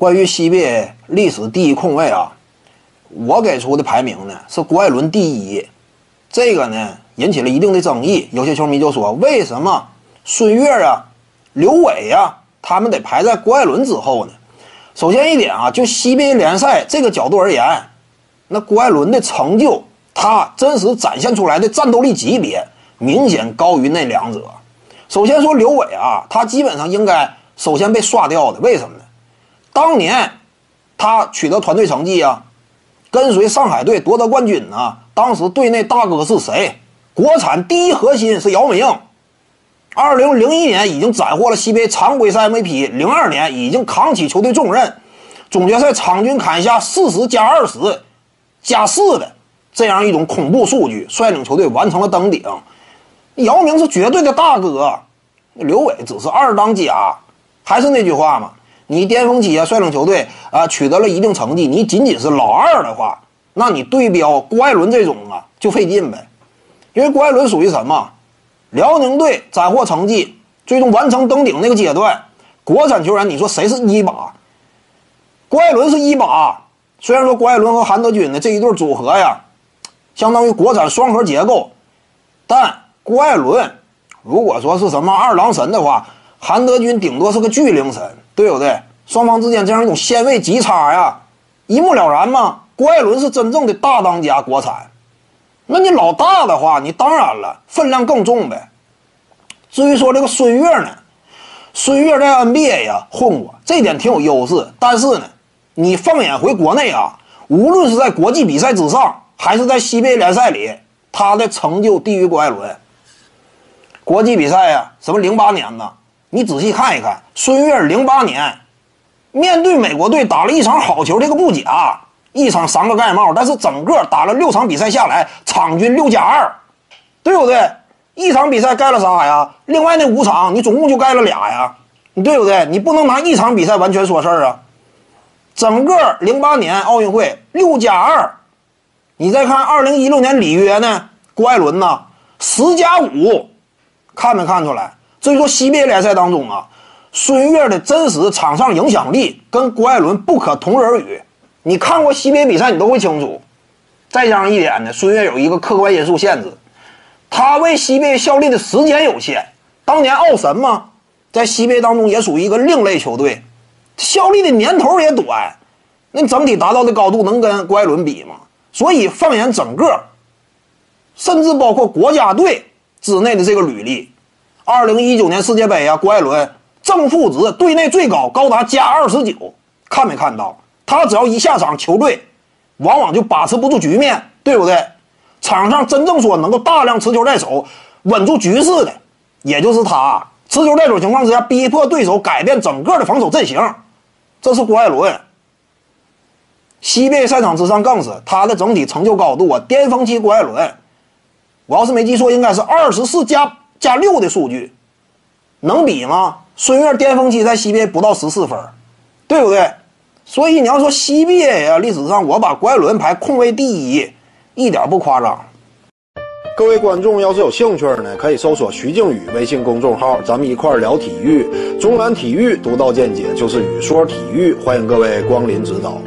关于 CBA 历史第一控卫啊，我给出的排名呢是郭艾伦第一，这个呢引起了一定的争议。有些球迷就说，为什么孙悦啊、刘伟啊他们得排在郭艾伦之后呢？首先一点啊，就 CBA 联赛这个角度而言，那郭艾伦的成就，他真实展现出来的战斗力级别明显高于那两者。首先说刘伟啊，他基本上应该首先被刷掉的，为什么呢？当年他取得团队成绩啊，跟随上海队夺得冠军呢。当时队内大哥是谁？国产第一核心是姚明。二零零一年已经斩获了 CBA 常规赛 MVP，零二年已经扛起球队重任，总决赛场均砍下四十加二十加四的这样一种恐怖数据，率领球队完成了登顶。姚明是绝对的大哥，刘伟只是二当家。还是那句话嘛。你巅峰期啊，率领球队啊，取得了一定成绩。你仅仅是老二的话，那你对标郭艾伦这种啊，就费劲呗。因为郭艾伦属于什么？辽宁队斩获成绩，最终完成登顶那个阶段，国产球员，你说谁是一把？郭艾伦是一把。虽然说郭艾伦和韩德君的这一对组合呀，相当于国产双核结构，但郭艾伦如果说是什么二郎神的话，韩德君顶多是个巨灵神。对不对？双方之间这样一种鲜位极差呀，一目了然嘛。郭艾伦是真正的大当家，国产。那你老大的话，你当然了，分量更重呗。至于说这个孙悦呢，孙悦在 NBA 呀混过，这点挺有优势。但是呢，你放眼回国内啊，无论是在国际比赛之上，还是在 CBA 联赛里，他的成就低于郭艾伦。国际比赛呀，什么零八年呢？你仔细看一看，孙悦零八年面对美国队打了一场好球，这个不假，一场三个盖帽，但是整个打了六场比赛下来，场均六加二，对不对？一场比赛盖了仨呀，另外那五场你总共就盖了俩呀，你对不对？你不能拿一场比赛完全说事儿啊。整个零八年奥运会六加二，你再看二零一六年里约呢，郭艾伦呢十加五，看没看出来？所以说，CBA 联赛当中啊，孙悦的真实场上影响力跟郭艾伦不可同日而语。你看过 CBA 比赛，你都会清楚。再加上一点呢，孙悦有一个客观因素限制，他为 CBA 效力的时间有限。当年奥神嘛，在 CBA 当中也属于一个另类球队，效力的年头也短，那整体达到的高度能跟郭艾伦比吗？所以放眼整个，甚至包括国家队之内的这个履历。二零一九年世界杯啊，郭艾伦正负值队内最高，高达加二十九。看没看到？他只要一下场，球队往往就把持不住局面，对不对？场上真正说能够大量持球在手、稳住局势的，也就是他。持球在手情况之下，逼迫对手改变整个的防守阵型，这是郭艾伦。西贝赛场之上更是他的整体成就高度啊，巅峰期郭艾伦，我要是没记错，应该是二十四加。加六的数据，能比吗？孙悦巅峰期在 CBA 不到十四分，对不对？所以你要说 CBA 呀，历史上我把郭艾伦排控卫第一，一点不夸张。各位观众要是有兴趣呢，可以搜索徐静宇微信公众号，咱们一块聊体育。中南体育独到见解就是语说体育，欢迎各位光临指导。